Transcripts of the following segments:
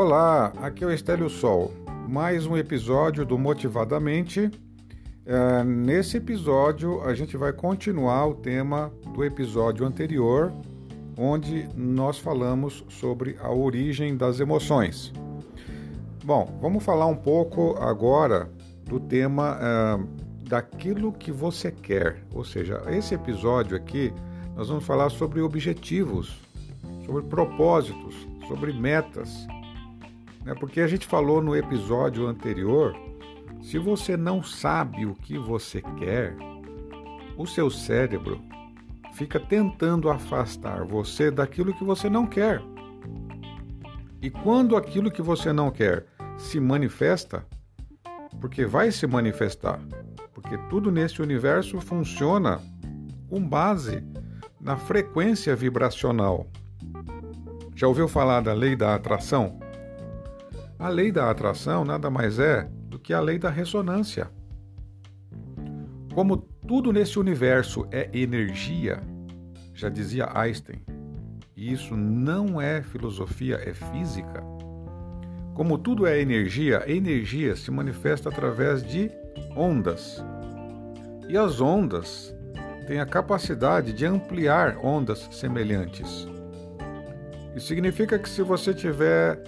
Olá, aqui é o Estélio Sol. Mais um episódio do Motivadamente. É, nesse episódio, a gente vai continuar o tema do episódio anterior, onde nós falamos sobre a origem das emoções. Bom, vamos falar um pouco agora do tema é, daquilo que você quer. Ou seja, esse episódio aqui, nós vamos falar sobre objetivos, sobre propósitos, sobre metas. Né? Porque a gente falou no episódio anterior: se você não sabe o que você quer, o seu cérebro fica tentando afastar você daquilo que você não quer. E quando aquilo que você não quer se manifesta, porque vai se manifestar, porque tudo nesse universo funciona com base na frequência vibracional. Já ouviu falar da lei da atração? A lei da atração nada mais é do que a lei da ressonância. Como tudo nesse universo é energia, já dizia Einstein, e isso não é filosofia, é física. Como tudo é energia, a energia se manifesta através de ondas. E as ondas têm a capacidade de ampliar ondas semelhantes. Isso significa que se você tiver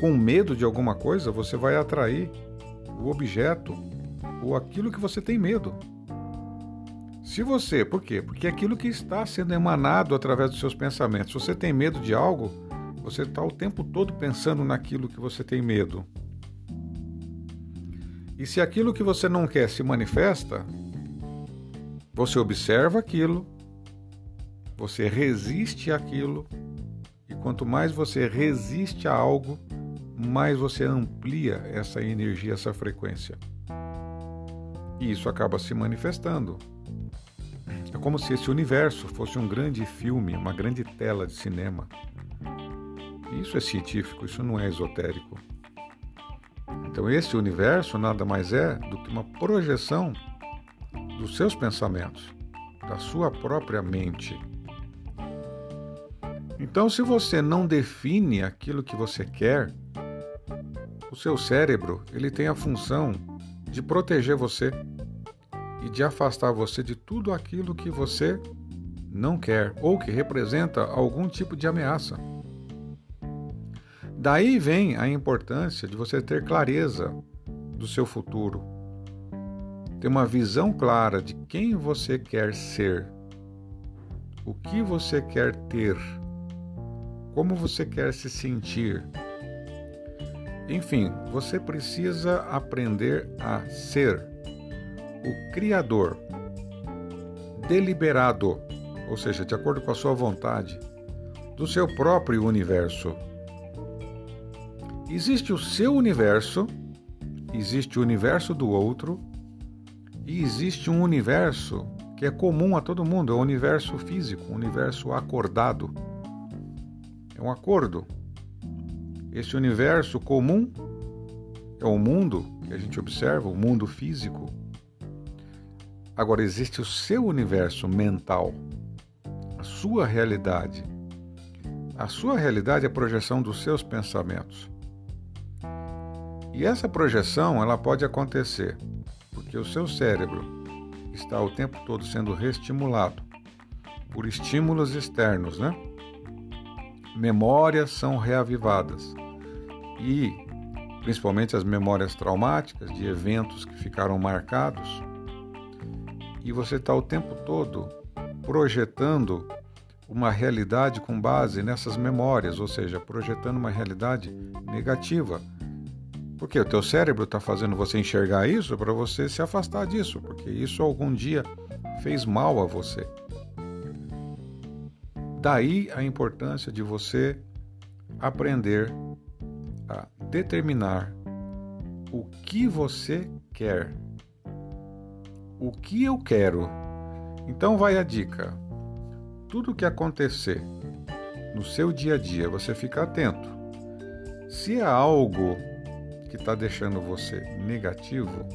com medo de alguma coisa, você vai atrair o objeto ou aquilo que você tem medo. Se você, por quê? Porque é aquilo que está sendo emanado através dos seus pensamentos. Se você tem medo de algo, você está o tempo todo pensando naquilo que você tem medo. E se aquilo que você não quer se manifesta, você observa aquilo, você resiste àquilo, e quanto mais você resiste a algo, mais você amplia essa energia, essa frequência. E isso acaba se manifestando. É como se esse universo fosse um grande filme, uma grande tela de cinema. Isso é científico, isso não é esotérico. Então, esse universo nada mais é do que uma projeção dos seus pensamentos, da sua própria mente. Então, se você não define aquilo que você quer, o seu cérebro, ele tem a função de proteger você e de afastar você de tudo aquilo que você não quer ou que representa algum tipo de ameaça. Daí vem a importância de você ter clareza do seu futuro, ter uma visão clara de quem você quer ser, o que você quer ter, como você quer se sentir enfim, você precisa aprender a ser o Criador deliberado, ou seja, de acordo com a sua vontade, do seu próprio universo. Existe o seu universo, existe o universo do outro, e existe um universo que é comum a todo mundo, é o universo físico, o universo acordado. É um acordo este universo comum é o mundo que a gente observa, o mundo físico. Agora existe o seu universo mental, a sua realidade. A sua realidade é a projeção dos seus pensamentos. E essa projeção, ela pode acontecer porque o seu cérebro está o tempo todo sendo reestimulado por estímulos externos, né? memórias são reavivadas e principalmente as memórias traumáticas de eventos que ficaram marcados. E você está o tempo todo projetando uma realidade com base nessas memórias, ou seja, projetando uma realidade negativa. Porque o teu cérebro está fazendo você enxergar isso para você se afastar disso, porque isso algum dia fez mal a você. Daí a importância de você aprender determinar o que você quer. O que eu quero. Então vai a dica. Tudo que acontecer no seu dia a dia, você fica atento. Se é algo que está deixando você negativo,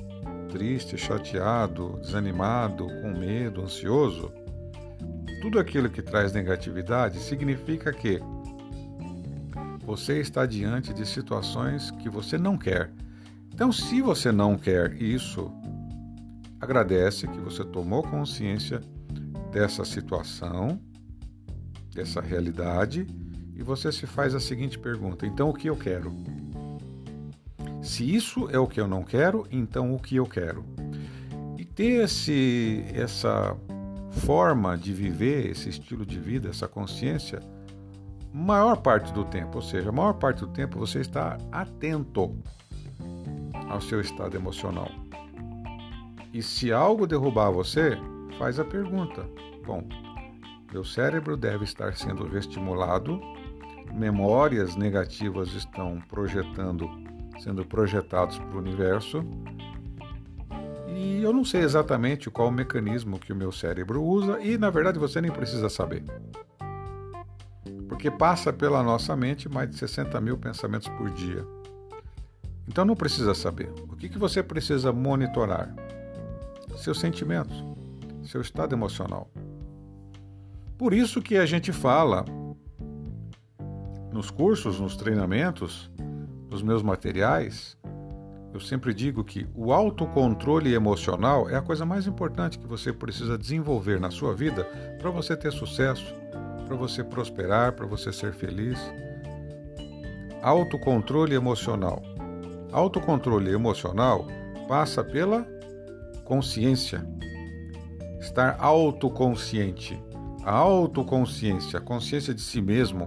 triste, chateado, desanimado, com medo, ansioso, tudo aquilo que traz negatividade significa que você está diante de situações que você não quer. Então, se você não quer isso, agradece que você tomou consciência dessa situação, dessa realidade, e você se faz a seguinte pergunta: então o que eu quero? Se isso é o que eu não quero, então o que eu quero? E ter esse, essa forma de viver, esse estilo de vida, essa consciência, maior parte do tempo, ou seja, a maior parte do tempo você está atento ao seu estado emocional. E se algo derrubar você, faz a pergunta: bom, meu cérebro deve estar sendo estimulado, memórias negativas estão projetando, sendo projetados para o universo, e eu não sei exatamente qual o mecanismo que o meu cérebro usa, e na verdade você nem precisa saber. Porque passa pela nossa mente mais de 60 mil pensamentos por dia. Então não precisa saber. O que, que você precisa monitorar? Seus sentimentos, seu estado emocional. Por isso que a gente fala nos cursos, nos treinamentos, nos meus materiais, eu sempre digo que o autocontrole emocional é a coisa mais importante que você precisa desenvolver na sua vida para você ter sucesso, para você prosperar, para você ser feliz. Autocontrole emocional. Autocontrole emocional passa pela consciência. Estar autoconsciente a autoconsciência, a consciência de si mesmo.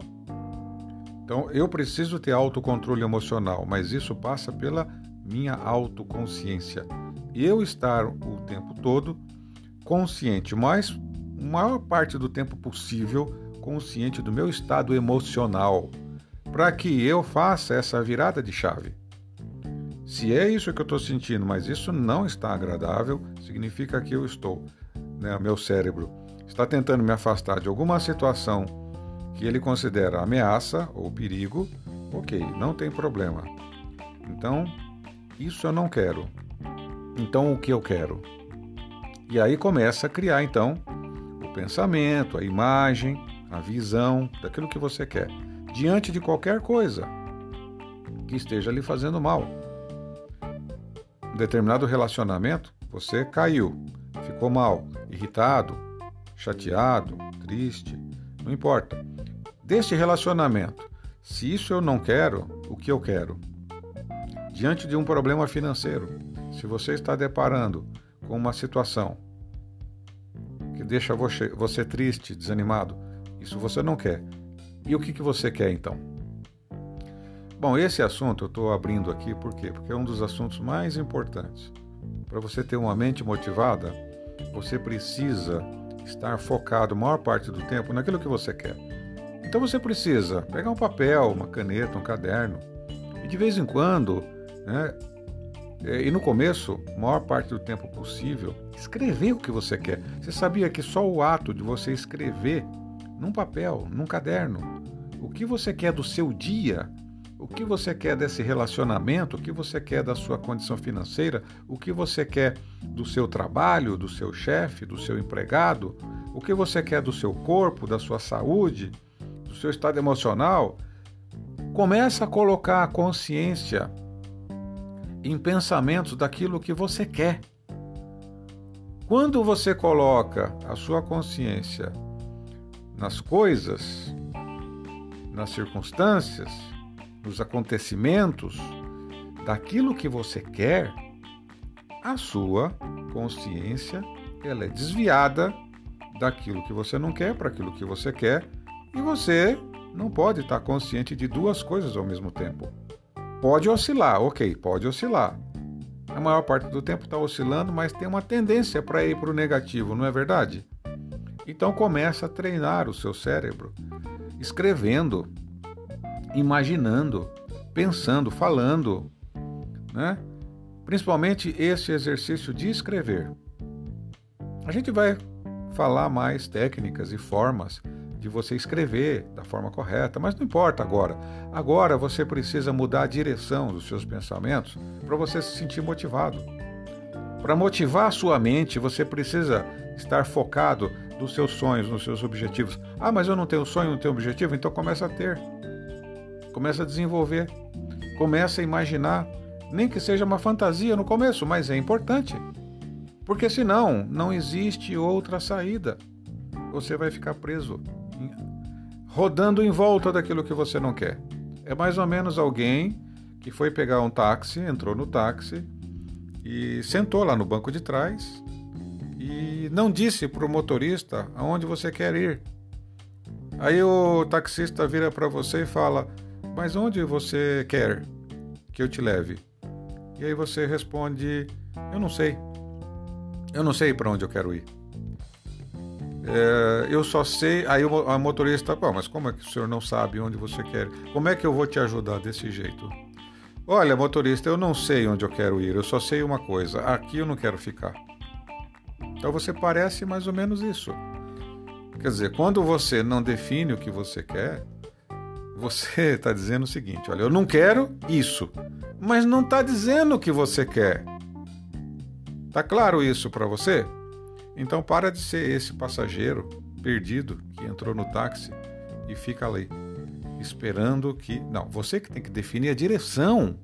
Então, eu preciso ter autocontrole emocional, mas isso passa pela minha autoconsciência. Eu estar o tempo todo consciente, mas maior parte do tempo possível consciente do meu estado emocional, para que eu faça essa virada de chave. Se é isso que eu estou sentindo, mas isso não está agradável, significa que eu estou, né, meu cérebro está tentando me afastar de alguma situação que ele considera ameaça ou perigo, ok, não tem problema. Então, isso eu não quero. Então, o que eu quero? E aí começa a criar, então, o pensamento, a imagem, a visão daquilo que você quer, diante de qualquer coisa que esteja lhe fazendo mal. Um determinado relacionamento, você caiu, ficou mal, irritado, chateado, triste, não importa. Deste relacionamento, se isso eu não quero, o que eu quero? Diante de um problema financeiro, se você está deparando com uma situação que deixa você triste, desanimado, isso você não quer. E o que, que você quer então? Bom, esse assunto eu estou abrindo aqui por quê? Porque é um dos assuntos mais importantes. Para você ter uma mente motivada, você precisa estar focado a maior parte do tempo naquilo que você quer. Então você precisa pegar um papel, uma caneta, um caderno e de vez em quando, né, e no começo, maior parte do tempo possível, escrever o que você quer. Você sabia que só o ato de você escrever num papel, num caderno, o que você quer do seu dia o que você quer desse relacionamento? O que você quer da sua condição financeira? O que você quer do seu trabalho, do seu chefe, do seu empregado? O que você quer do seu corpo, da sua saúde, do seu estado emocional? Começa a colocar a consciência em pensamentos daquilo que você quer. Quando você coloca a sua consciência nas coisas, nas circunstâncias, dos acontecimentos, daquilo que você quer, a sua consciência ela é desviada daquilo que você não quer para aquilo que você quer e você não pode estar consciente de duas coisas ao mesmo tempo. Pode oscilar, ok, pode oscilar. A maior parte do tempo está oscilando, mas tem uma tendência para ir para o negativo, não é verdade? Então começa a treinar o seu cérebro, escrevendo, imaginando, pensando, falando, né? Principalmente esse exercício de escrever. A gente vai falar mais técnicas e formas de você escrever da forma correta, mas não importa agora. Agora você precisa mudar a direção dos seus pensamentos para você se sentir motivado. Para motivar a sua mente, você precisa estar focado nos seus sonhos, nos seus objetivos. Ah, mas eu não tenho sonho, não tenho objetivo, então começa a ter. Começa a desenvolver, começa a imaginar, nem que seja uma fantasia no começo, mas é importante. Porque senão não existe outra saída. Você vai ficar preso, rodando em volta daquilo que você não quer. É mais ou menos alguém que foi pegar um táxi, entrou no táxi e sentou lá no banco de trás e não disse para o motorista aonde você quer ir. Aí o taxista vira para você e fala: Mas onde você quer que eu te leve? E aí você responde: Eu não sei. Eu não sei para onde eu quero ir. É, eu só sei. Aí a motorista, mas como é que o senhor não sabe onde você quer? Como é que eu vou te ajudar desse jeito? Olha, motorista, eu não sei onde eu quero ir, eu só sei uma coisa: aqui eu não quero ficar. Então você parece mais ou menos isso. Quer dizer, quando você não define o que você quer, você está dizendo o seguinte: olha, eu não quero isso, mas não está dizendo o que você quer. Tá claro isso para você? Então para de ser esse passageiro perdido que entrou no táxi e fica ali esperando que. Não, você que tem que definir a direção.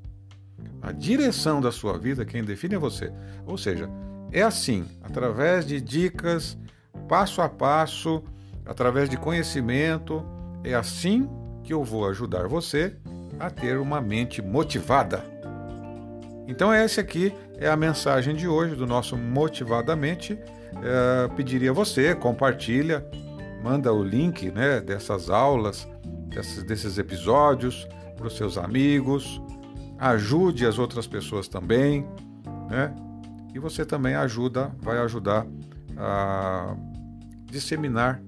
A direção da sua vida, quem define é você. Ou seja, é assim, através de dicas, passo a passo, através de conhecimento, é assim que eu vou ajudar você a ter uma mente motivada. Então essa aqui é a mensagem de hoje do nosso Motivadamente. É, pediria a você, compartilha, manda o link né, dessas aulas, desses, desses episódios para os seus amigos, ajude as outras pessoas também, né? E você também ajuda, vai ajudar a disseminar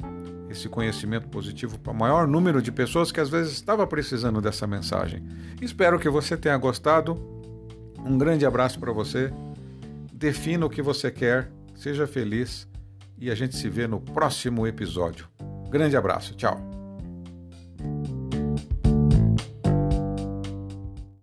esse conhecimento positivo para o maior número de pessoas que às vezes estava precisando dessa mensagem. Espero que você tenha gostado. Um grande abraço para você. Defina o que você quer, seja feliz e a gente se vê no próximo episódio. Grande abraço, tchau.